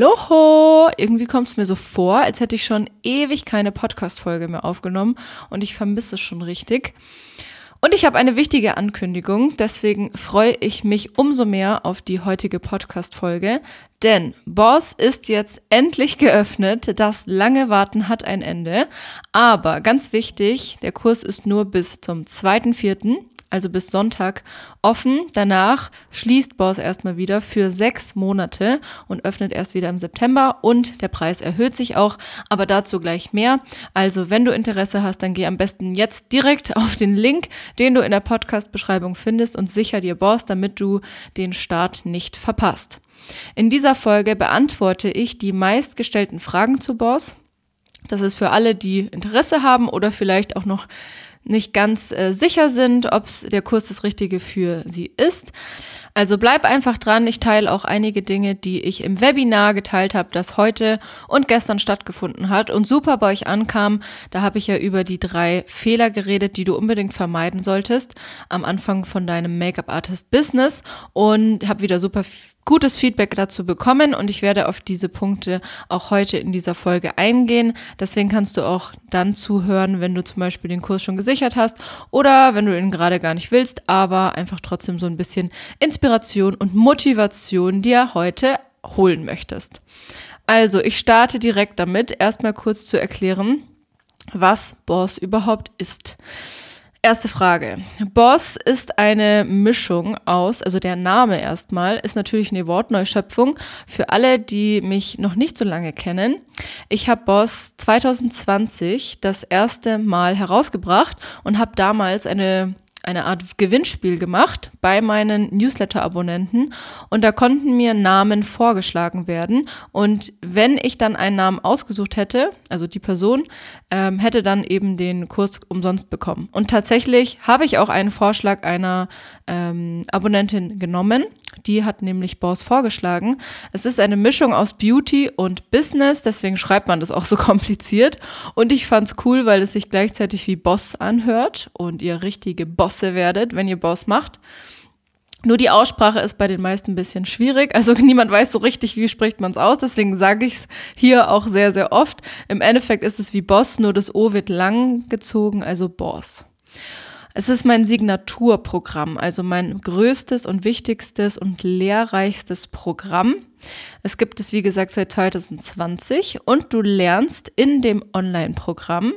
Hallo! Irgendwie kommt es mir so vor, als hätte ich schon ewig keine Podcast-Folge mehr aufgenommen und ich vermisse es schon richtig. Und ich habe eine wichtige Ankündigung, deswegen freue ich mich umso mehr auf die heutige Podcast-Folge, denn Boss ist jetzt endlich geöffnet. Das lange Warten hat ein Ende. Aber ganz wichtig, der Kurs ist nur bis zum 2.4 also bis Sonntag, offen. Danach schließt Boss erstmal wieder für sechs Monate und öffnet erst wieder im September und der Preis erhöht sich auch, aber dazu gleich mehr. Also wenn du Interesse hast, dann geh am besten jetzt direkt auf den Link, den du in der Podcast-Beschreibung findest und sicher dir Boss, damit du den Start nicht verpasst. In dieser Folge beantworte ich die meistgestellten Fragen zu Boss. Das ist für alle, die Interesse haben oder vielleicht auch noch nicht ganz äh, sicher sind, ob der Kurs das Richtige für sie ist. Also bleib einfach dran. Ich teile auch einige Dinge, die ich im Webinar geteilt habe, das heute und gestern stattgefunden hat und super bei euch ankam. Da habe ich ja über die drei Fehler geredet, die du unbedingt vermeiden solltest am Anfang von deinem Make-up-Artist-Business und habe wieder super gutes Feedback dazu bekommen und ich werde auf diese Punkte auch heute in dieser Folge eingehen. Deswegen kannst du auch dann zuhören, wenn du zum Beispiel den Kurs schon gesichert hast oder wenn du ihn gerade gar nicht willst, aber einfach trotzdem so ein bisschen Inspiration und Motivation dir heute holen möchtest. Also, ich starte direkt damit, erstmal kurz zu erklären, was Boss überhaupt ist. Erste Frage. Boss ist eine Mischung aus, also der Name erstmal, ist natürlich eine Wortneuschöpfung für alle, die mich noch nicht so lange kennen. Ich habe Boss 2020 das erste Mal herausgebracht und habe damals eine eine Art Gewinnspiel gemacht bei meinen Newsletter-Abonnenten und da konnten mir Namen vorgeschlagen werden und wenn ich dann einen Namen ausgesucht hätte, also die Person, ähm, hätte dann eben den Kurs umsonst bekommen. Und tatsächlich habe ich auch einen Vorschlag einer ähm, Abonnentin genommen. Die hat nämlich Boss vorgeschlagen. Es ist eine Mischung aus Beauty und Business, deswegen schreibt man das auch so kompliziert. Und ich fand es cool, weil es sich gleichzeitig wie Boss anhört und ihr richtige Bosse werdet, wenn ihr Boss macht. Nur die Aussprache ist bei den meisten ein bisschen schwierig. Also niemand weiß so richtig, wie spricht man es aus. Deswegen sage ich es hier auch sehr, sehr oft. Im Endeffekt ist es wie Boss, nur das O wird lang gezogen, also Boss. Es ist mein Signaturprogramm, also mein größtes und wichtigstes und lehrreichstes Programm. Es gibt es, wie gesagt, seit 2020 und du lernst in dem Online-Programm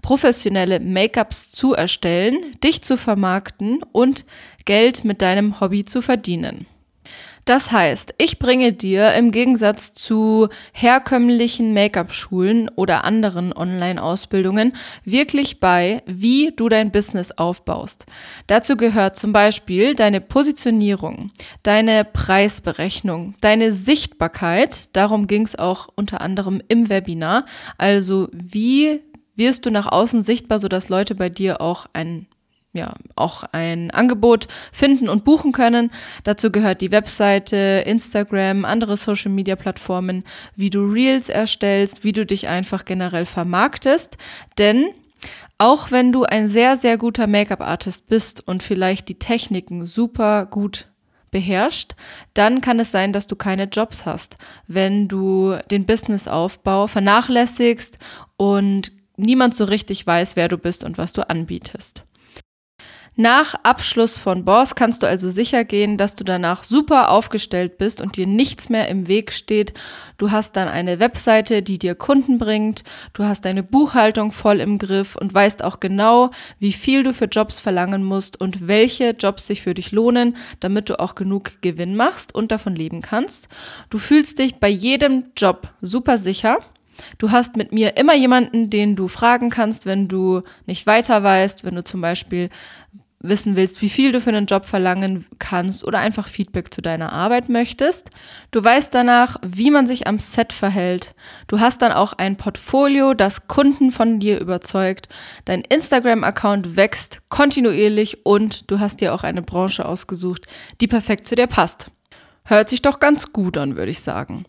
professionelle Make-ups zu erstellen, dich zu vermarkten und Geld mit deinem Hobby zu verdienen. Das heißt, ich bringe dir im Gegensatz zu herkömmlichen Make-up-Schulen oder anderen Online-Ausbildungen wirklich bei, wie du dein Business aufbaust. Dazu gehört zum Beispiel deine Positionierung, deine Preisberechnung, deine Sichtbarkeit. Darum ging es auch unter anderem im Webinar. Also wie wirst du nach außen sichtbar, sodass Leute bei dir auch ein ja, auch ein Angebot finden und buchen können. Dazu gehört die Webseite, Instagram, andere Social Media Plattformen, wie du Reels erstellst, wie du dich einfach generell vermarktest. Denn auch wenn du ein sehr, sehr guter Make-up-Artist bist und vielleicht die Techniken super gut beherrscht, dann kann es sein, dass du keine Jobs hast, wenn du den Businessaufbau vernachlässigst und niemand so richtig weiß, wer du bist und was du anbietest. Nach Abschluss von Boss kannst du also sicher gehen, dass du danach super aufgestellt bist und dir nichts mehr im Weg steht. Du hast dann eine Webseite, die dir Kunden bringt. Du hast deine Buchhaltung voll im Griff und weißt auch genau, wie viel du für Jobs verlangen musst und welche Jobs sich für dich lohnen, damit du auch genug Gewinn machst und davon leben kannst. Du fühlst dich bei jedem Job super sicher Du hast mit mir immer jemanden, den du fragen kannst, wenn du nicht weiter weißt, wenn du zum Beispiel wissen willst, wie viel du für einen Job verlangen kannst oder einfach Feedback zu deiner Arbeit möchtest. Du weißt danach, wie man sich am Set verhält. Du hast dann auch ein Portfolio, das Kunden von dir überzeugt. Dein Instagram-Account wächst kontinuierlich und du hast dir auch eine Branche ausgesucht, die perfekt zu dir passt. Hört sich doch ganz gut an, würde ich sagen.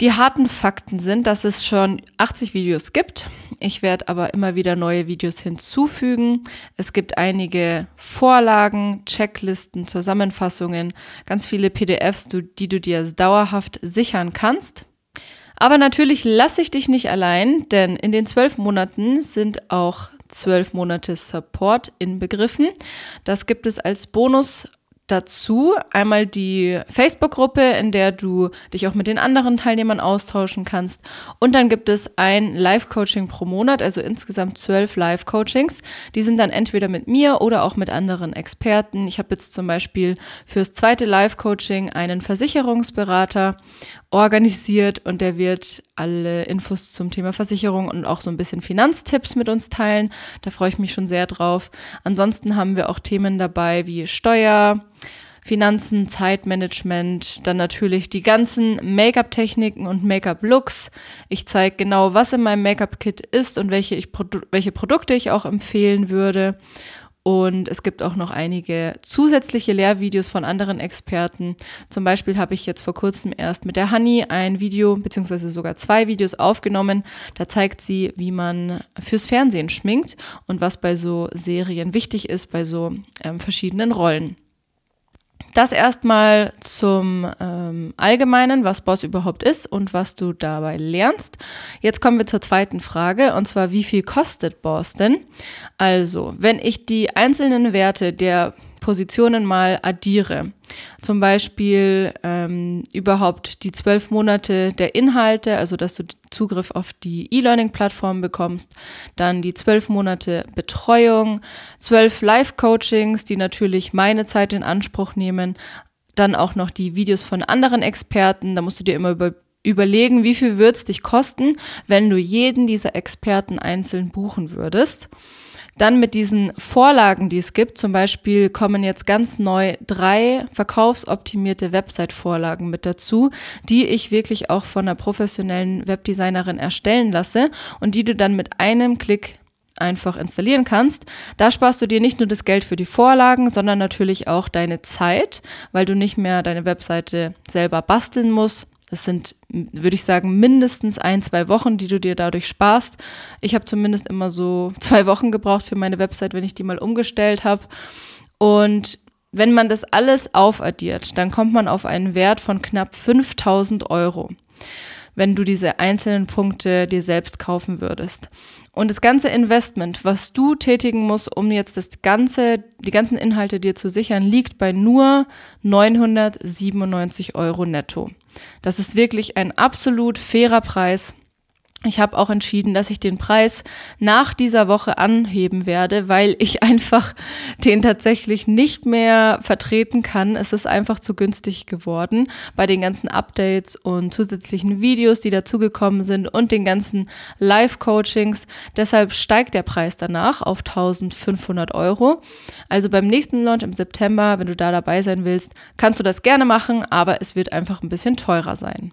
Die harten Fakten sind, dass es schon 80 Videos gibt. Ich werde aber immer wieder neue Videos hinzufügen. Es gibt einige Vorlagen, Checklisten, Zusammenfassungen, ganz viele PDFs, die du dir dauerhaft sichern kannst. Aber natürlich lasse ich dich nicht allein, denn in den zwölf Monaten sind auch zwölf Monate Support inbegriffen. Das gibt es als Bonus dazu einmal die Facebook-Gruppe, in der du dich auch mit den anderen Teilnehmern austauschen kannst. Und dann gibt es ein Live-Coaching pro Monat, also insgesamt zwölf Live-Coachings. Die sind dann entweder mit mir oder auch mit anderen Experten. Ich habe jetzt zum Beispiel fürs zweite Live-Coaching einen Versicherungsberater organisiert und der wird alle Infos zum Thema Versicherung und auch so ein bisschen Finanztipps mit uns teilen. Da freue ich mich schon sehr drauf. Ansonsten haben wir auch Themen dabei wie Steuer, Finanzen, Zeitmanagement, dann natürlich die ganzen Make-up-Techniken und Make-up-Looks. Ich zeige genau, was in meinem Make-up-Kit ist und welche, ich, welche Produkte ich auch empfehlen würde. Und es gibt auch noch einige zusätzliche Lehrvideos von anderen Experten. Zum Beispiel habe ich jetzt vor kurzem erst mit der Honey ein Video, beziehungsweise sogar zwei Videos aufgenommen. Da zeigt sie, wie man fürs Fernsehen schminkt und was bei so Serien wichtig ist, bei so ähm, verschiedenen Rollen. Das erstmal zum ähm, Allgemeinen, was Boss überhaupt ist und was du dabei lernst. Jetzt kommen wir zur zweiten Frage und zwar, wie viel kostet Boss denn? Also, wenn ich die einzelnen Werte der Positionen mal addiere, zum Beispiel ähm, überhaupt die zwölf Monate der Inhalte, also dass du Zugriff auf die E-Learning-Plattform bekommst, dann die zwölf Monate Betreuung, zwölf Live-Coachings, die natürlich meine Zeit in Anspruch nehmen, dann auch noch die Videos von anderen Experten, da musst du dir immer über überlegen, wie viel es dich kosten, wenn du jeden dieser Experten einzeln buchen würdest. Dann mit diesen Vorlagen, die es gibt, zum Beispiel kommen jetzt ganz neu drei verkaufsoptimierte Website-Vorlagen mit dazu, die ich wirklich auch von einer professionellen Webdesignerin erstellen lasse und die du dann mit einem Klick einfach installieren kannst. Da sparst du dir nicht nur das Geld für die Vorlagen, sondern natürlich auch deine Zeit, weil du nicht mehr deine Webseite selber basteln musst, das sind, würde ich sagen, mindestens ein, zwei Wochen, die du dir dadurch sparst. Ich habe zumindest immer so zwei Wochen gebraucht für meine Website, wenn ich die mal umgestellt habe. Und wenn man das alles aufaddiert, dann kommt man auf einen Wert von knapp 5000 Euro wenn du diese einzelnen Punkte dir selbst kaufen würdest. Und das ganze Investment, was du tätigen musst, um jetzt das ganze, die ganzen Inhalte dir zu sichern, liegt bei nur 997 Euro netto. Das ist wirklich ein absolut fairer Preis ich habe auch entschieden, dass ich den Preis nach dieser Woche anheben werde, weil ich einfach den tatsächlich nicht mehr vertreten kann. Es ist einfach zu günstig geworden bei den ganzen Updates und zusätzlichen Videos, die dazugekommen sind und den ganzen Live-Coachings. Deshalb steigt der Preis danach auf 1500 Euro. Also beim nächsten Launch im September, wenn du da dabei sein willst, kannst du das gerne machen, aber es wird einfach ein bisschen teurer sein.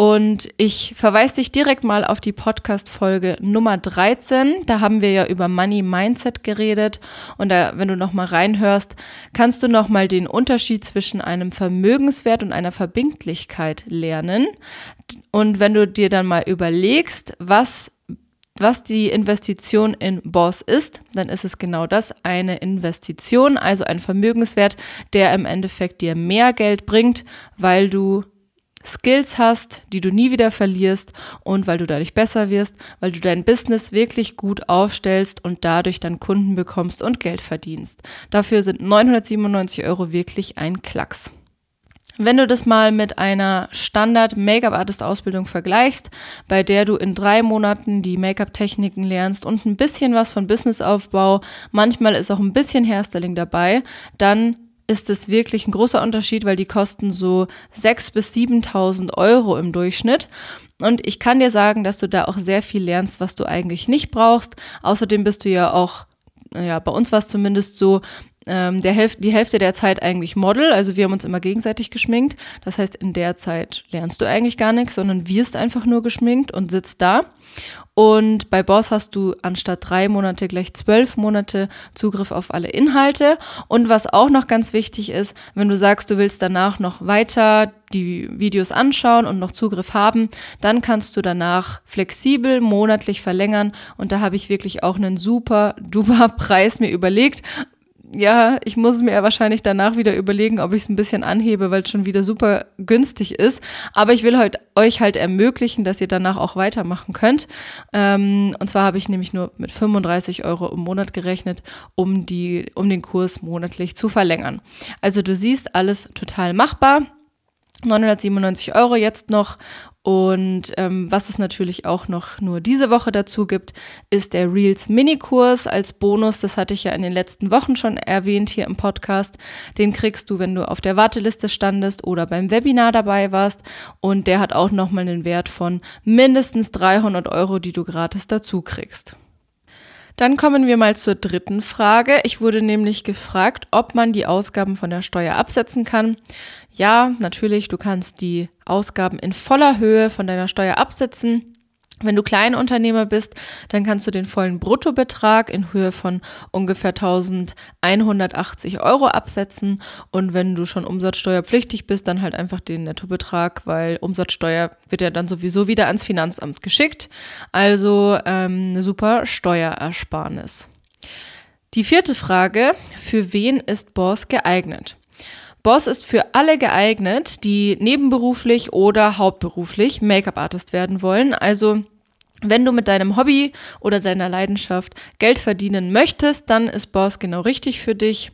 Und ich verweise dich direkt mal auf die Podcast-Folge Nummer 13. Da haben wir ja über Money Mindset geredet. Und da, wenn du nochmal reinhörst, kannst du nochmal den Unterschied zwischen einem Vermögenswert und einer Verbindlichkeit lernen. Und wenn du dir dann mal überlegst, was was die Investition in Boss ist, dann ist es genau das, eine Investition, also ein Vermögenswert, der im Endeffekt dir mehr Geld bringt, weil du Skills hast, die du nie wieder verlierst und weil du dadurch besser wirst, weil du dein Business wirklich gut aufstellst und dadurch dann Kunden bekommst und Geld verdienst. Dafür sind 997 Euro wirklich ein Klacks. Wenn du das mal mit einer Standard Make-up Artist Ausbildung vergleichst, bei der du in drei Monaten die Make-up Techniken lernst und ein bisschen was von Businessaufbau, manchmal ist auch ein bisschen Hairstyling dabei, dann ist es wirklich ein großer Unterschied, weil die kosten so 6.000 bis 7.000 Euro im Durchschnitt. Und ich kann dir sagen, dass du da auch sehr viel lernst, was du eigentlich nicht brauchst. Außerdem bist du ja auch ja, bei uns war es zumindest so, ähm, der Hälf die Hälfte der Zeit eigentlich Model. Also wir haben uns immer gegenseitig geschminkt. Das heißt, in der Zeit lernst du eigentlich gar nichts, sondern wirst einfach nur geschminkt und sitzt da. Und bei Boss hast du anstatt drei Monate gleich zwölf Monate Zugriff auf alle Inhalte. Und was auch noch ganz wichtig ist, wenn du sagst, du willst danach noch weiter die Videos anschauen und noch Zugriff haben, dann kannst du danach flexibel monatlich verlängern. Und da habe ich wirklich auch einen super duper Preis mir überlegt ja, ich muss mir wahrscheinlich danach wieder überlegen, ob ich es ein bisschen anhebe, weil es schon wieder super günstig ist. Aber ich will heute euch halt ermöglichen, dass ihr danach auch weitermachen könnt. Ähm, und zwar habe ich nämlich nur mit 35 Euro im Monat gerechnet, um die, um den Kurs monatlich zu verlängern. Also du siehst alles total machbar. 997 Euro jetzt noch und ähm, was es natürlich auch noch nur diese Woche dazu gibt, ist der Reels Minikurs als Bonus. Das hatte ich ja in den letzten Wochen schon erwähnt hier im Podcast. Den kriegst du, wenn du auf der Warteliste standest oder beim Webinar dabei warst. Und der hat auch nochmal einen Wert von mindestens 300 Euro, die du gratis dazu kriegst. Dann kommen wir mal zur dritten Frage. Ich wurde nämlich gefragt, ob man die Ausgaben von der Steuer absetzen kann. Ja, natürlich, du kannst die Ausgaben in voller Höhe von deiner Steuer absetzen. Wenn du Kleinunternehmer bist, dann kannst du den vollen Bruttobetrag in Höhe von ungefähr 1180 Euro absetzen. Und wenn du schon umsatzsteuerpflichtig bist, dann halt einfach den Nettobetrag, weil Umsatzsteuer wird ja dann sowieso wieder ans Finanzamt geschickt. Also ähm, eine super Steuerersparnis. Die vierte Frage, für wen ist Boss geeignet? Boss ist für alle geeignet, die nebenberuflich oder hauptberuflich Make-up-Artist werden wollen. Also wenn du mit deinem Hobby oder deiner Leidenschaft Geld verdienen möchtest, dann ist Boss genau richtig für dich.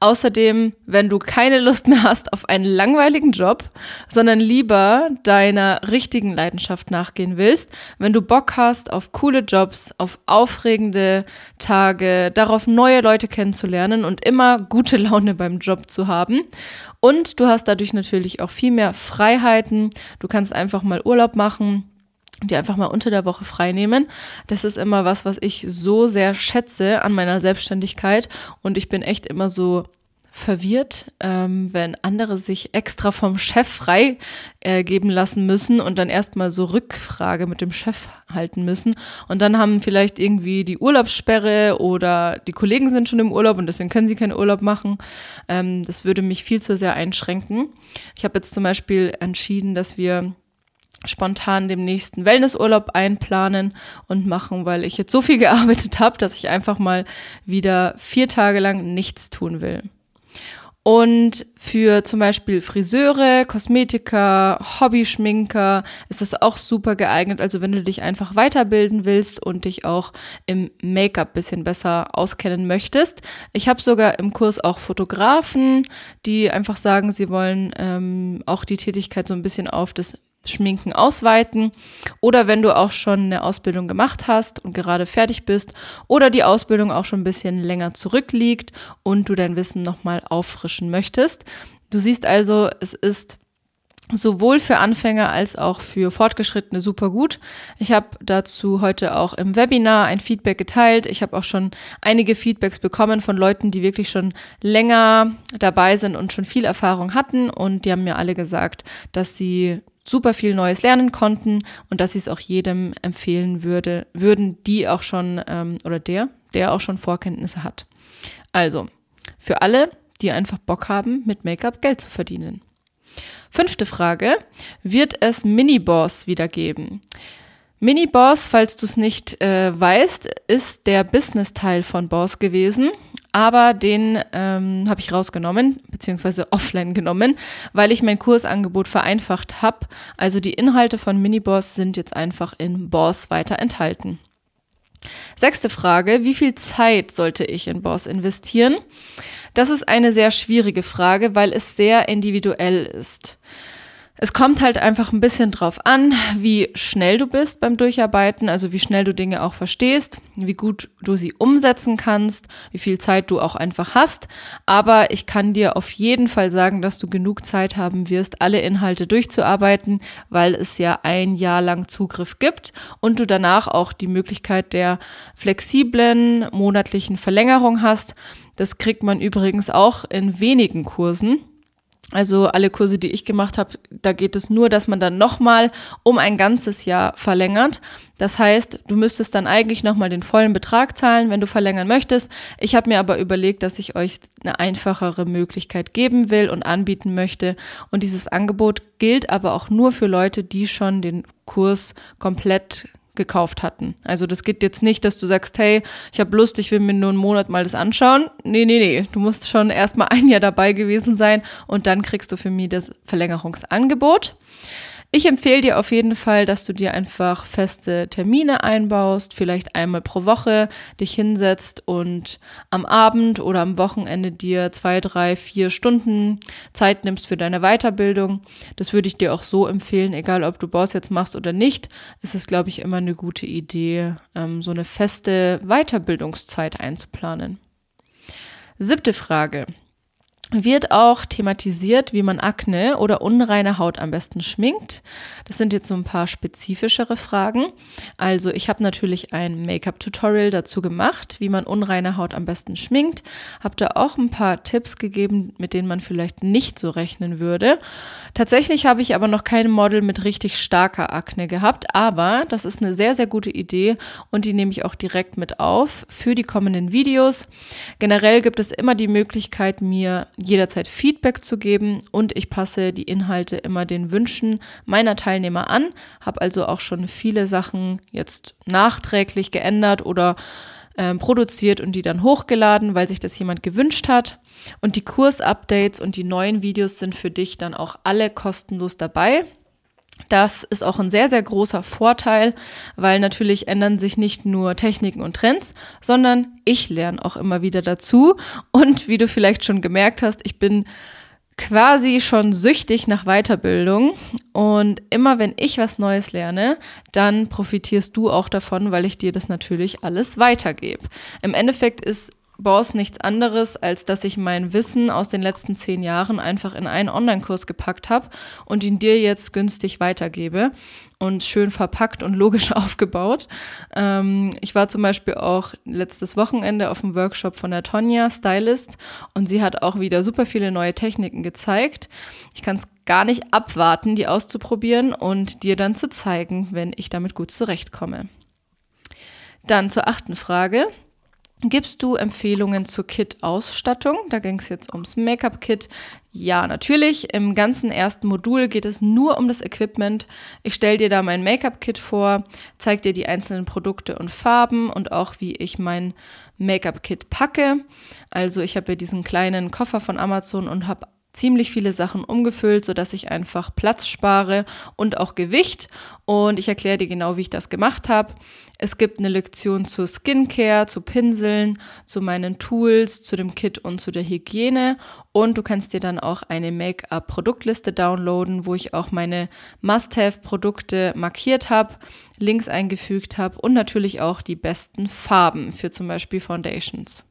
Außerdem, wenn du keine Lust mehr hast auf einen langweiligen Job, sondern lieber deiner richtigen Leidenschaft nachgehen willst, wenn du Bock hast auf coole Jobs, auf aufregende Tage, darauf neue Leute kennenzulernen und immer gute Laune beim Job zu haben. Und du hast dadurch natürlich auch viel mehr Freiheiten. Du kannst einfach mal Urlaub machen die einfach mal unter der Woche frei nehmen. Das ist immer was, was ich so sehr schätze an meiner Selbstständigkeit und ich bin echt immer so verwirrt, ähm, wenn andere sich extra vom Chef frei äh, lassen müssen und dann erstmal so Rückfrage mit dem Chef halten müssen. Und dann haben vielleicht irgendwie die Urlaubssperre oder die Kollegen sind schon im Urlaub und deswegen können sie keinen Urlaub machen. Ähm, das würde mich viel zu sehr einschränken. Ich habe jetzt zum Beispiel entschieden, dass wir spontan dem nächsten Wellnessurlaub einplanen und machen, weil ich jetzt so viel gearbeitet habe, dass ich einfach mal wieder vier Tage lang nichts tun will. Und für zum Beispiel Friseure, Kosmetiker, Hobbyschminker ist das auch super geeignet. Also wenn du dich einfach weiterbilden willst und dich auch im Make-up bisschen besser auskennen möchtest. Ich habe sogar im Kurs auch Fotografen, die einfach sagen, sie wollen ähm, auch die Tätigkeit so ein bisschen auf das Schminken ausweiten oder wenn du auch schon eine Ausbildung gemacht hast und gerade fertig bist oder die Ausbildung auch schon ein bisschen länger zurückliegt und du dein Wissen nochmal auffrischen möchtest. Du siehst also, es ist sowohl für Anfänger als auch für Fortgeschrittene super gut. Ich habe dazu heute auch im Webinar ein Feedback geteilt. Ich habe auch schon einige Feedbacks bekommen von Leuten, die wirklich schon länger dabei sind und schon viel Erfahrung hatten und die haben mir alle gesagt, dass sie super viel Neues lernen konnten und dass sie es auch jedem empfehlen würde, würden, die auch schon ähm, oder der, der auch schon Vorkenntnisse hat. Also, für alle, die einfach Bock haben, mit Make-up Geld zu verdienen. Fünfte Frage. Wird es Mini-Boss wieder geben? Mini-Boss, falls du es nicht äh, weißt, ist der Business-Teil von Boss gewesen aber den ähm, habe ich rausgenommen, beziehungsweise offline genommen, weil ich mein Kursangebot vereinfacht habe. Also die Inhalte von Miniboss sind jetzt einfach in Boss weiter enthalten. Sechste Frage, wie viel Zeit sollte ich in Boss investieren? Das ist eine sehr schwierige Frage, weil es sehr individuell ist. Es kommt halt einfach ein bisschen drauf an, wie schnell du bist beim Durcharbeiten, also wie schnell du Dinge auch verstehst, wie gut du sie umsetzen kannst, wie viel Zeit du auch einfach hast. Aber ich kann dir auf jeden Fall sagen, dass du genug Zeit haben wirst, alle Inhalte durchzuarbeiten, weil es ja ein Jahr lang Zugriff gibt und du danach auch die Möglichkeit der flexiblen monatlichen Verlängerung hast. Das kriegt man übrigens auch in wenigen Kursen. Also alle Kurse, die ich gemacht habe, da geht es nur, dass man dann nochmal um ein ganzes Jahr verlängert. Das heißt, du müsstest dann eigentlich nochmal den vollen Betrag zahlen, wenn du verlängern möchtest. Ich habe mir aber überlegt, dass ich euch eine einfachere Möglichkeit geben will und anbieten möchte. Und dieses Angebot gilt aber auch nur für Leute, die schon den Kurs komplett gekauft hatten. Also das geht jetzt nicht, dass du sagst, hey, ich habe Lust, ich will mir nur einen Monat mal das anschauen. Nee, nee, nee. Du musst schon erstmal ein Jahr dabei gewesen sein und dann kriegst du für mich das Verlängerungsangebot. Ich empfehle dir auf jeden Fall, dass du dir einfach feste Termine einbaust, vielleicht einmal pro Woche dich hinsetzt und am Abend oder am Wochenende dir zwei, drei, vier Stunden Zeit nimmst für deine Weiterbildung. Das würde ich dir auch so empfehlen, egal ob du Boss jetzt machst oder nicht, ist es, glaube ich, immer eine gute Idee, ähm, so eine feste Weiterbildungszeit einzuplanen. Siebte Frage wird auch thematisiert, wie man Akne oder unreine Haut am besten schminkt. Das sind jetzt so ein paar spezifischere Fragen. Also ich habe natürlich ein Make-up-Tutorial dazu gemacht, wie man unreine Haut am besten schminkt. Habe da auch ein paar Tipps gegeben, mit denen man vielleicht nicht so rechnen würde. Tatsächlich habe ich aber noch kein Model mit richtig starker Akne gehabt, aber das ist eine sehr, sehr gute Idee und die nehme ich auch direkt mit auf für die kommenden Videos. Generell gibt es immer die Möglichkeit, mir jederzeit Feedback zu geben und ich passe die Inhalte immer den Wünschen meiner Teilnehmer an, habe also auch schon viele Sachen jetzt nachträglich geändert oder äh, produziert und die dann hochgeladen, weil sich das jemand gewünscht hat. Und die Kursupdates und die neuen Videos sind für dich dann auch alle kostenlos dabei. Das ist auch ein sehr, sehr großer Vorteil, weil natürlich ändern sich nicht nur Techniken und Trends, sondern ich lerne auch immer wieder dazu. Und wie du vielleicht schon gemerkt hast, ich bin quasi schon süchtig nach Weiterbildung. Und immer wenn ich was Neues lerne, dann profitierst du auch davon, weil ich dir das natürlich alles weitergebe. Im Endeffekt ist Boss nichts anderes, als dass ich mein Wissen aus den letzten zehn Jahren einfach in einen Online-Kurs gepackt habe und ihn dir jetzt günstig weitergebe und schön verpackt und logisch aufgebaut. Ähm, ich war zum Beispiel auch letztes Wochenende auf dem Workshop von der Tonja, Stylist, und sie hat auch wieder super viele neue Techniken gezeigt. Ich kann es gar nicht abwarten, die auszuprobieren und dir dann zu zeigen, wenn ich damit gut zurechtkomme. Dann zur achten Frage. Gibst du Empfehlungen zur Kit-Ausstattung? Da ging es jetzt ums Make-up-Kit. Ja, natürlich. Im ganzen ersten Modul geht es nur um das Equipment. Ich stelle dir da mein Make-up-Kit vor, zeige dir die einzelnen Produkte und Farben und auch, wie ich mein Make-up-Kit packe. Also ich habe ja diesen kleinen Koffer von Amazon und habe ziemlich viele Sachen umgefüllt, sodass ich einfach Platz spare und auch Gewicht. Und ich erkläre dir genau, wie ich das gemacht habe. Es gibt eine Lektion zu Skincare, zu Pinseln, zu meinen Tools, zu dem Kit und zu der Hygiene. Und du kannst dir dann auch eine Make-up-Produktliste downloaden, wo ich auch meine Must-Have-Produkte markiert habe, Links eingefügt habe und natürlich auch die besten Farben für zum Beispiel Foundations.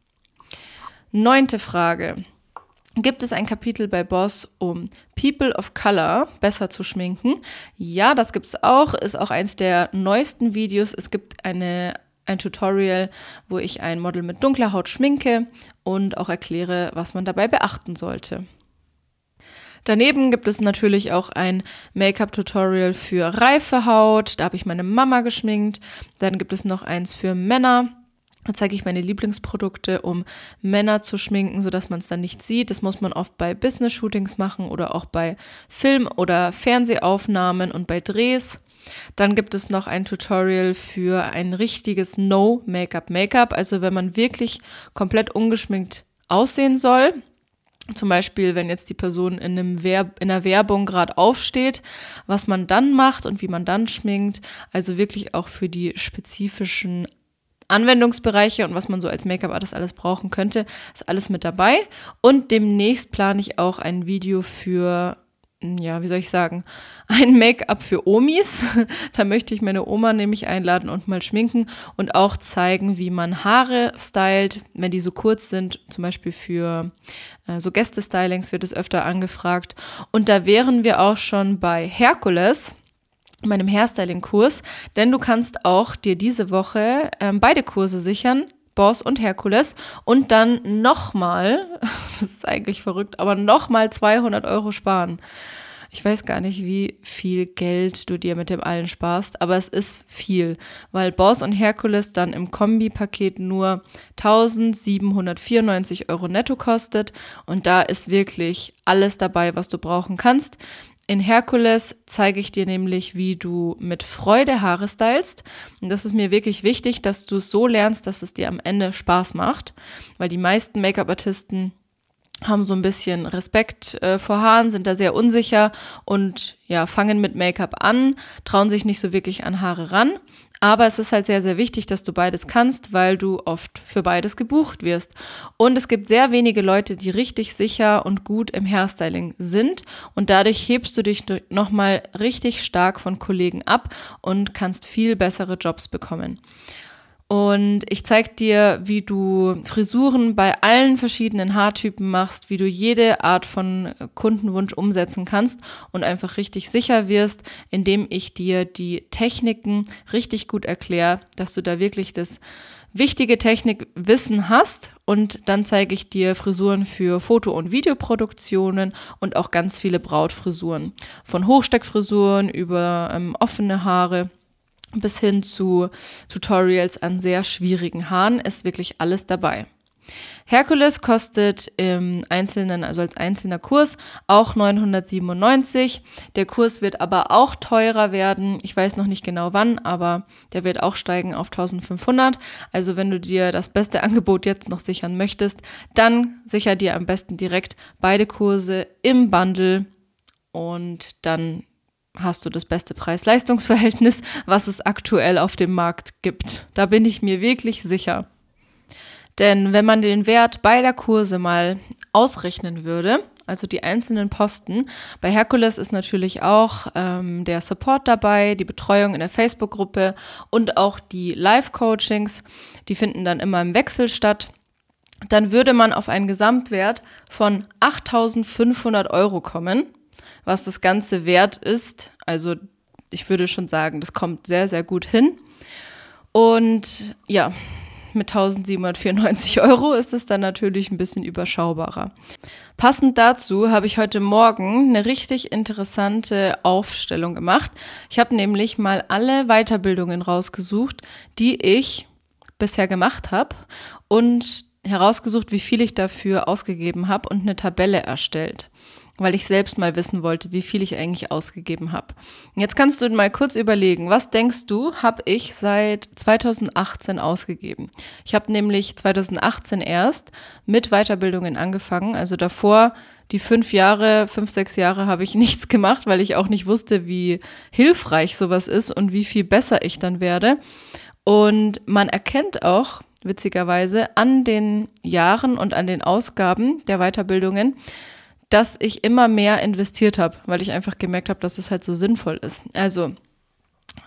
Neunte Frage. Gibt es ein Kapitel bei Boss, um People of Color besser zu schminken? Ja, das gibt es auch. Ist auch eins der neuesten Videos. Es gibt eine, ein Tutorial, wo ich ein Model mit dunkler Haut schminke und auch erkläre, was man dabei beachten sollte. Daneben gibt es natürlich auch ein Make-up-Tutorial für reife Haut. Da habe ich meine Mama geschminkt. Dann gibt es noch eins für Männer. Da zeige ich meine Lieblingsprodukte, um Männer zu schminken, sodass man es dann nicht sieht. Das muss man oft bei Business-Shootings machen oder auch bei Film- oder Fernsehaufnahmen und bei Drehs. Dann gibt es noch ein Tutorial für ein richtiges No-Make-up-Make-up, also wenn man wirklich komplett ungeschminkt aussehen soll. Zum Beispiel, wenn jetzt die Person in, einem Werb in einer Werbung gerade aufsteht, was man dann macht und wie man dann schminkt. Also wirklich auch für die spezifischen Anwendungsbereiche und was man so als Make-up-Artist alles brauchen könnte, ist alles mit dabei. Und demnächst plane ich auch ein Video für ja, wie soll ich sagen, ein Make-up für Omis. da möchte ich meine Oma nämlich einladen und mal schminken und auch zeigen, wie man Haare stylt, wenn die so kurz sind. Zum Beispiel für äh, so Gäste-Stylings wird es öfter angefragt. Und da wären wir auch schon bei Herkules meinem Hairstyling-Kurs, denn du kannst auch dir diese Woche ähm, beide Kurse sichern, Boss und Herkules und dann nochmal, das ist eigentlich verrückt, aber nochmal 200 Euro sparen. Ich weiß gar nicht, wie viel Geld du dir mit dem allen sparst, aber es ist viel, weil Boss und Herkules dann im Kombi-Paket nur 1794 Euro netto kostet und da ist wirklich alles dabei, was du brauchen kannst. In Herkules zeige ich dir nämlich, wie du mit Freude Haare stylst. Und das ist mir wirklich wichtig, dass du es so lernst, dass es dir am Ende Spaß macht. Weil die meisten Make-up-Artisten haben so ein bisschen Respekt äh, vor Haaren, sind da sehr unsicher und ja, fangen mit Make-up an, trauen sich nicht so wirklich an Haare ran. Aber es ist halt sehr, sehr wichtig, dass du beides kannst, weil du oft für beides gebucht wirst. Und es gibt sehr wenige Leute, die richtig sicher und gut im Hairstyling sind. Und dadurch hebst du dich nochmal richtig stark von Kollegen ab und kannst viel bessere Jobs bekommen. Und ich zeige dir, wie du Frisuren bei allen verschiedenen Haartypen machst, wie du jede Art von Kundenwunsch umsetzen kannst und einfach richtig sicher wirst, indem ich dir die Techniken richtig gut erkläre, dass du da wirklich das wichtige Technikwissen hast und dann zeige ich dir Frisuren für Foto- und Videoproduktionen und auch ganz viele Brautfrisuren. Von Hochsteckfrisuren über ähm, offene Haare bis hin zu Tutorials an sehr schwierigen Haaren ist wirklich alles dabei. Herkules kostet im einzelnen, also als einzelner Kurs auch 997. Der Kurs wird aber auch teurer werden. Ich weiß noch nicht genau wann, aber der wird auch steigen auf 1500. Also wenn du dir das beste Angebot jetzt noch sichern möchtest, dann sicher dir am besten direkt beide Kurse im Bundle und dann hast du das beste Preis-Leistungs-Verhältnis, was es aktuell auf dem Markt gibt. Da bin ich mir wirklich sicher. Denn wenn man den Wert beider Kurse mal ausrechnen würde, also die einzelnen Posten, bei Herkules ist natürlich auch ähm, der Support dabei, die Betreuung in der Facebook-Gruppe und auch die Live-Coachings, die finden dann immer im Wechsel statt. Dann würde man auf einen Gesamtwert von 8500 Euro kommen was das Ganze wert ist. Also ich würde schon sagen, das kommt sehr, sehr gut hin. Und ja, mit 1794 Euro ist es dann natürlich ein bisschen überschaubarer. Passend dazu habe ich heute Morgen eine richtig interessante Aufstellung gemacht. Ich habe nämlich mal alle Weiterbildungen rausgesucht, die ich bisher gemacht habe und herausgesucht, wie viel ich dafür ausgegeben habe und eine Tabelle erstellt weil ich selbst mal wissen wollte, wie viel ich eigentlich ausgegeben habe. Jetzt kannst du mal kurz überlegen, was denkst du, habe ich seit 2018 ausgegeben? Ich habe nämlich 2018 erst mit Weiterbildungen angefangen, also davor die fünf Jahre, fünf, sechs Jahre habe ich nichts gemacht, weil ich auch nicht wusste, wie hilfreich sowas ist und wie viel besser ich dann werde. Und man erkennt auch, witzigerweise, an den Jahren und an den Ausgaben der Weiterbildungen, dass ich immer mehr investiert habe, weil ich einfach gemerkt habe, dass es halt so sinnvoll ist. Also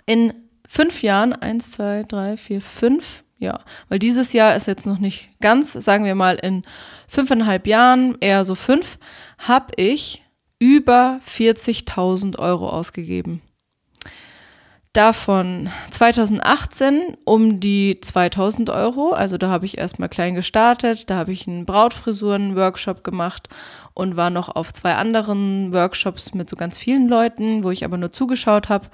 in fünf Jahren, eins, zwei, drei, vier, fünf, ja, weil dieses Jahr ist jetzt noch nicht ganz, sagen wir mal in fünfeinhalb Jahren, eher so fünf, habe ich über 40.000 Euro ausgegeben. Davon 2018 um die 2000 Euro. Also da habe ich erstmal klein gestartet. Da habe ich einen Brautfrisuren-Workshop gemacht und war noch auf zwei anderen Workshops mit so ganz vielen Leuten, wo ich aber nur zugeschaut habe.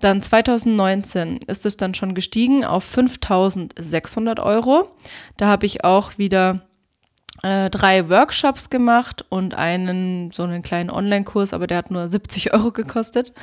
Dann 2019 ist es dann schon gestiegen auf 5600 Euro. Da habe ich auch wieder äh, drei Workshops gemacht und einen, so einen kleinen Online-Kurs, aber der hat nur 70 Euro gekostet.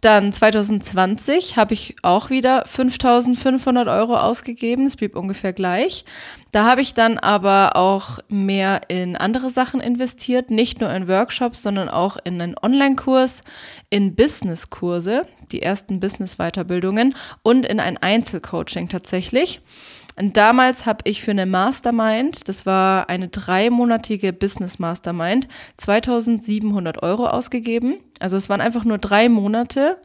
Dann 2020 habe ich auch wieder 5500 Euro ausgegeben. Es blieb ungefähr gleich. Da habe ich dann aber auch mehr in andere Sachen investiert, nicht nur in Workshops, sondern auch in einen Online-Kurs, in Business-Kurse, die ersten Business-Weiterbildungen und in ein Einzelcoaching tatsächlich. Und damals habe ich für eine Mastermind, das war eine dreimonatige Business Mastermind, 2700 Euro ausgegeben. Also es waren einfach nur drei Monate,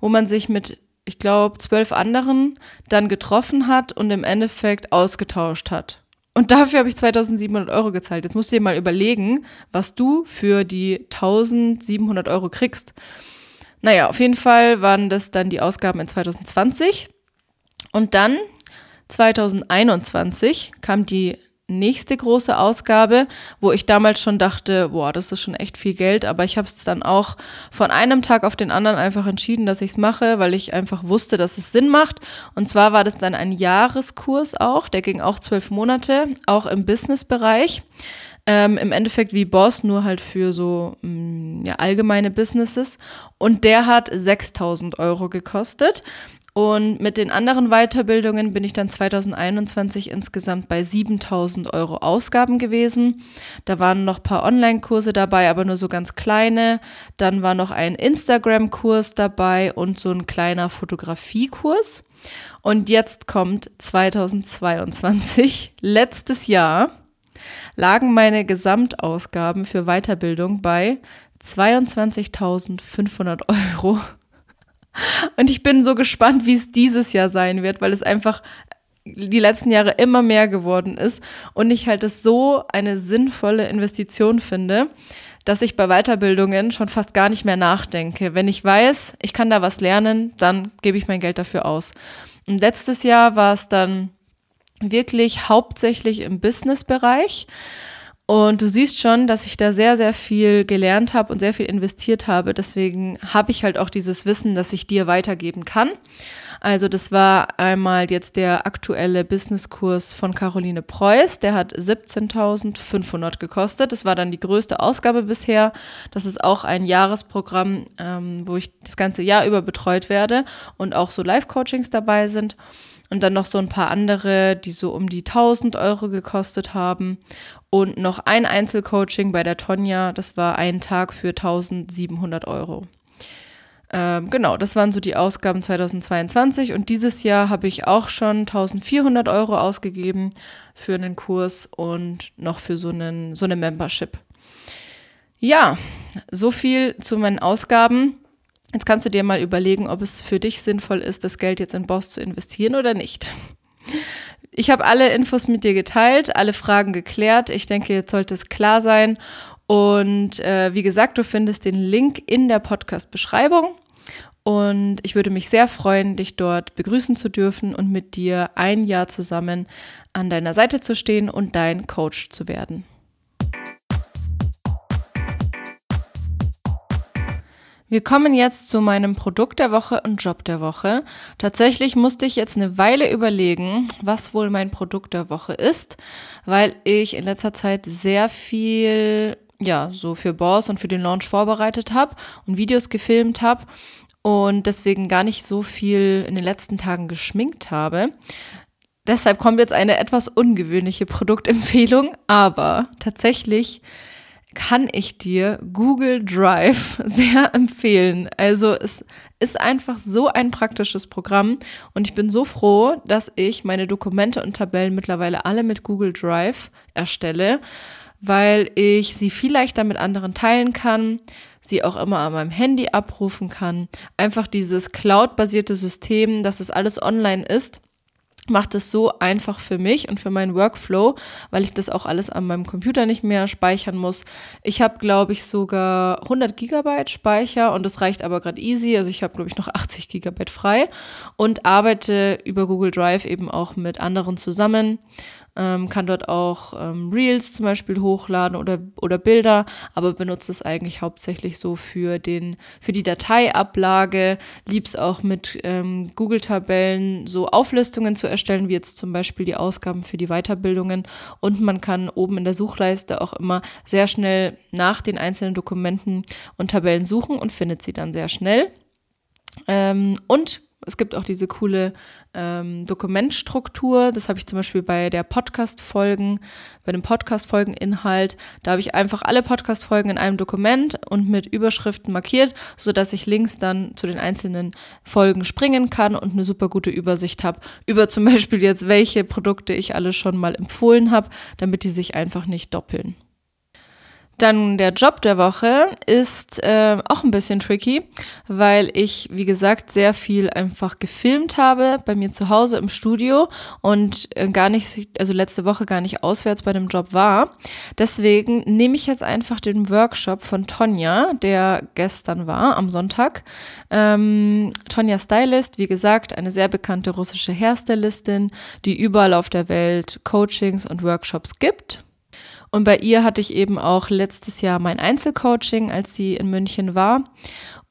wo man sich mit, ich glaube, zwölf anderen dann getroffen hat und im Endeffekt ausgetauscht hat. Und dafür habe ich 2700 Euro gezahlt. Jetzt musst du dir mal überlegen, was du für die 1700 Euro kriegst. Naja, auf jeden Fall waren das dann die Ausgaben in 2020. Und dann 2021 kam die nächste große Ausgabe, wo ich damals schon dachte, boah, das ist schon echt viel Geld, aber ich habe es dann auch von einem Tag auf den anderen einfach entschieden, dass ich es mache, weil ich einfach wusste, dass es Sinn macht. Und zwar war das dann ein Jahreskurs auch, der ging auch zwölf Monate, auch im Businessbereich. Ähm, Im Endeffekt wie Boss, nur halt für so mh, mm, ja, allgemeine Businesses. Und der hat 6000 Euro gekostet. Und mit den anderen Weiterbildungen bin ich dann 2021 insgesamt bei 7000 Euro Ausgaben gewesen. Da waren noch ein paar Online-Kurse dabei, aber nur so ganz kleine. Dann war noch ein Instagram-Kurs dabei und so ein kleiner Fotografiekurs. Und jetzt kommt 2022, letztes Jahr, lagen meine Gesamtausgaben für Weiterbildung bei 22.500 Euro. Und ich bin so gespannt, wie es dieses Jahr sein wird, weil es einfach die letzten Jahre immer mehr geworden ist und ich halt es so eine sinnvolle Investition finde, dass ich bei Weiterbildungen schon fast gar nicht mehr nachdenke. Wenn ich weiß, ich kann da was lernen, dann gebe ich mein Geld dafür aus. Und letztes Jahr war es dann wirklich hauptsächlich im Business-Bereich. Und du siehst schon, dass ich da sehr, sehr viel gelernt habe und sehr viel investiert habe. Deswegen habe ich halt auch dieses Wissen, das ich dir weitergeben kann. Also das war einmal jetzt der aktuelle Businesskurs von Caroline Preuß. Der hat 17.500 gekostet. Das war dann die größte Ausgabe bisher. Das ist auch ein Jahresprogramm, ähm, wo ich das ganze Jahr über betreut werde und auch so Live-Coachings dabei sind. Und dann noch so ein paar andere, die so um die 1000 Euro gekostet haben. Und noch ein Einzelcoaching bei der Tonja, das war ein Tag für 1700 Euro. Ähm, genau, das waren so die Ausgaben 2022 und dieses Jahr habe ich auch schon 1400 Euro ausgegeben für einen Kurs und noch für so, einen, so eine Membership. Ja, so viel zu meinen Ausgaben. Jetzt kannst du dir mal überlegen, ob es für dich sinnvoll ist, das Geld jetzt in Boss zu investieren oder nicht. Ich habe alle Infos mit dir geteilt, alle Fragen geklärt. Ich denke, jetzt sollte es klar sein. Und äh, wie gesagt, du findest den Link in der Podcast-Beschreibung. Und ich würde mich sehr freuen, dich dort begrüßen zu dürfen und mit dir ein Jahr zusammen an deiner Seite zu stehen und dein Coach zu werden. Wir kommen jetzt zu meinem Produkt der Woche und Job der Woche. Tatsächlich musste ich jetzt eine Weile überlegen, was wohl mein Produkt der Woche ist, weil ich in letzter Zeit sehr viel, ja, so für Boss und für den Launch vorbereitet habe und Videos gefilmt habe und deswegen gar nicht so viel in den letzten Tagen geschminkt habe. Deshalb kommt jetzt eine etwas ungewöhnliche Produktempfehlung, aber tatsächlich kann ich dir Google Drive sehr empfehlen. Also es ist einfach so ein praktisches Programm und ich bin so froh, dass ich meine Dokumente und Tabellen mittlerweile alle mit Google Drive erstelle, weil ich sie viel leichter mit anderen teilen kann, sie auch immer an meinem Handy abrufen kann. Einfach dieses Cloud-basierte System, dass es alles online ist macht es so einfach für mich und für meinen Workflow, weil ich das auch alles an meinem Computer nicht mehr speichern muss. Ich habe, glaube ich, sogar 100 Gigabyte Speicher und das reicht aber gerade easy. Also ich habe, glaube ich, noch 80 Gigabyte frei und arbeite über Google Drive eben auch mit anderen zusammen ähm, kann dort auch ähm, Reels zum Beispiel hochladen oder, oder Bilder, aber benutze es eigentlich hauptsächlich so für, den, für die Dateiablage, lieb's auch mit ähm, Google-Tabellen so Auflistungen zu erstellen, wie jetzt zum Beispiel die Ausgaben für die Weiterbildungen und man kann oben in der Suchleiste auch immer sehr schnell nach den einzelnen Dokumenten und Tabellen suchen und findet sie dann sehr schnell. Ähm, und es gibt auch diese coole ähm, Dokumentstruktur. Das habe ich zum Beispiel bei der Podcast-Folgen, bei dem Podcast-Folgen-Inhalt. Da habe ich einfach alle Podcast-Folgen in einem Dokument und mit Überschriften markiert, sodass ich links dann zu den einzelnen Folgen springen kann und eine super gute Übersicht habe über zum Beispiel jetzt, welche Produkte ich alle schon mal empfohlen habe, damit die sich einfach nicht doppeln. Dann der Job der Woche ist äh, auch ein bisschen tricky, weil ich, wie gesagt, sehr viel einfach gefilmt habe bei mir zu Hause im Studio und äh, gar nicht, also letzte Woche gar nicht auswärts bei dem Job war. Deswegen nehme ich jetzt einfach den Workshop von Tonja, der gestern war, am Sonntag. Ähm, Tonja Stylist, wie gesagt, eine sehr bekannte russische Hairstylistin, die überall auf der Welt Coachings und Workshops gibt. Und bei ihr hatte ich eben auch letztes Jahr mein Einzelcoaching, als sie in München war.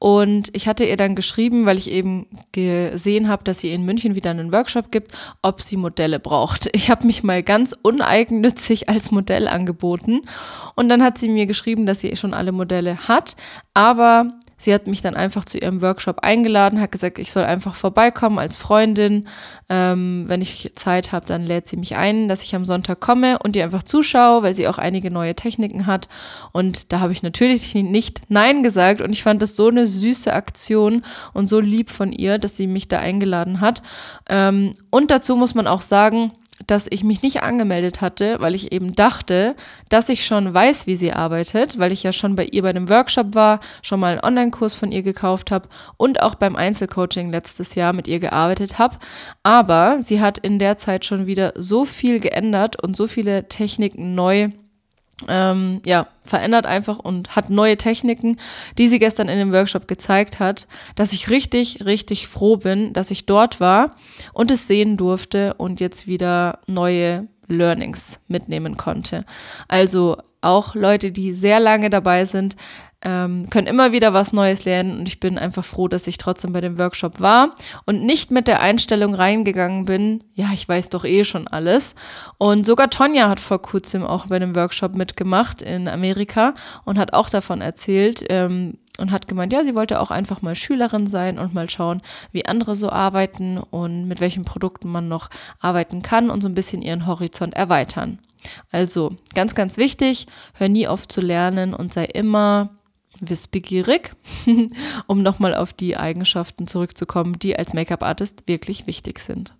Und ich hatte ihr dann geschrieben, weil ich eben gesehen habe, dass sie in München wieder einen Workshop gibt, ob sie Modelle braucht. Ich habe mich mal ganz uneigennützig als Modell angeboten. Und dann hat sie mir geschrieben, dass sie schon alle Modelle hat, aber Sie hat mich dann einfach zu ihrem Workshop eingeladen, hat gesagt, ich soll einfach vorbeikommen als Freundin. Ähm, wenn ich Zeit habe, dann lädt sie mich ein, dass ich am Sonntag komme und ihr einfach zuschaue, weil sie auch einige neue Techniken hat. Und da habe ich natürlich nicht Nein gesagt und ich fand das so eine süße Aktion und so lieb von ihr, dass sie mich da eingeladen hat. Ähm, und dazu muss man auch sagen, dass ich mich nicht angemeldet hatte, weil ich eben dachte, dass ich schon weiß, wie sie arbeitet, weil ich ja schon bei ihr bei einem Workshop war, schon mal einen Online-Kurs von ihr gekauft habe und auch beim Einzelcoaching letztes Jahr mit ihr gearbeitet habe. Aber sie hat in der Zeit schon wieder so viel geändert und so viele Techniken neu ähm, ja, verändert einfach und hat neue Techniken, die sie gestern in dem Workshop gezeigt hat, dass ich richtig, richtig froh bin, dass ich dort war und es sehen durfte und jetzt wieder neue Learnings mitnehmen konnte. Also auch Leute, die sehr lange dabei sind, ähm, können immer wieder was Neues lernen und ich bin einfach froh, dass ich trotzdem bei dem Workshop war und nicht mit der Einstellung reingegangen bin, ja, ich weiß doch eh schon alles. Und sogar Tonja hat vor kurzem auch bei dem Workshop mitgemacht in Amerika und hat auch davon erzählt, ähm, und hat gemeint, ja, sie wollte auch einfach mal Schülerin sein und mal schauen, wie andere so arbeiten und mit welchen Produkten man noch arbeiten kann und so ein bisschen ihren Horizont erweitern. Also ganz, ganz wichtig, hör nie auf zu lernen und sei immer wissbegierig, um nochmal auf die Eigenschaften zurückzukommen, die als Make-up-Artist wirklich wichtig sind.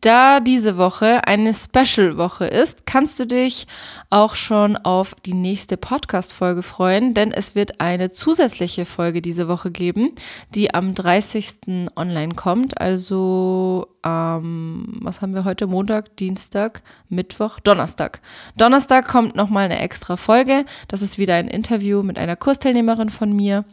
Da diese Woche eine Special-Woche ist, kannst du dich auch schon auf die nächste Podcast-Folge freuen, denn es wird eine zusätzliche Folge diese Woche geben, die am 30. online kommt. Also, ähm, was haben wir heute? Montag, Dienstag, Mittwoch, Donnerstag. Donnerstag kommt nochmal eine extra Folge. Das ist wieder ein Interview mit einer Kursteilnehmerin von mir.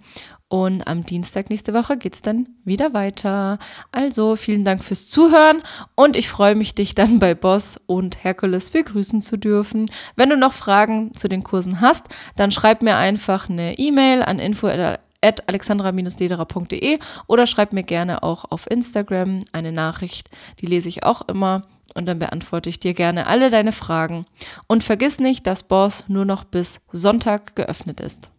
Und am Dienstag nächste Woche geht's dann wieder weiter. Also vielen Dank fürs Zuhören und ich freue mich, dich dann bei Boss und Herkules begrüßen zu dürfen. Wenn du noch Fragen zu den Kursen hast, dann schreib mir einfach eine E-Mail an info alexandra-lederer.de oder schreib mir gerne auch auf Instagram eine Nachricht. Die lese ich auch immer und dann beantworte ich dir gerne alle deine Fragen. Und vergiss nicht, dass Boss nur noch bis Sonntag geöffnet ist.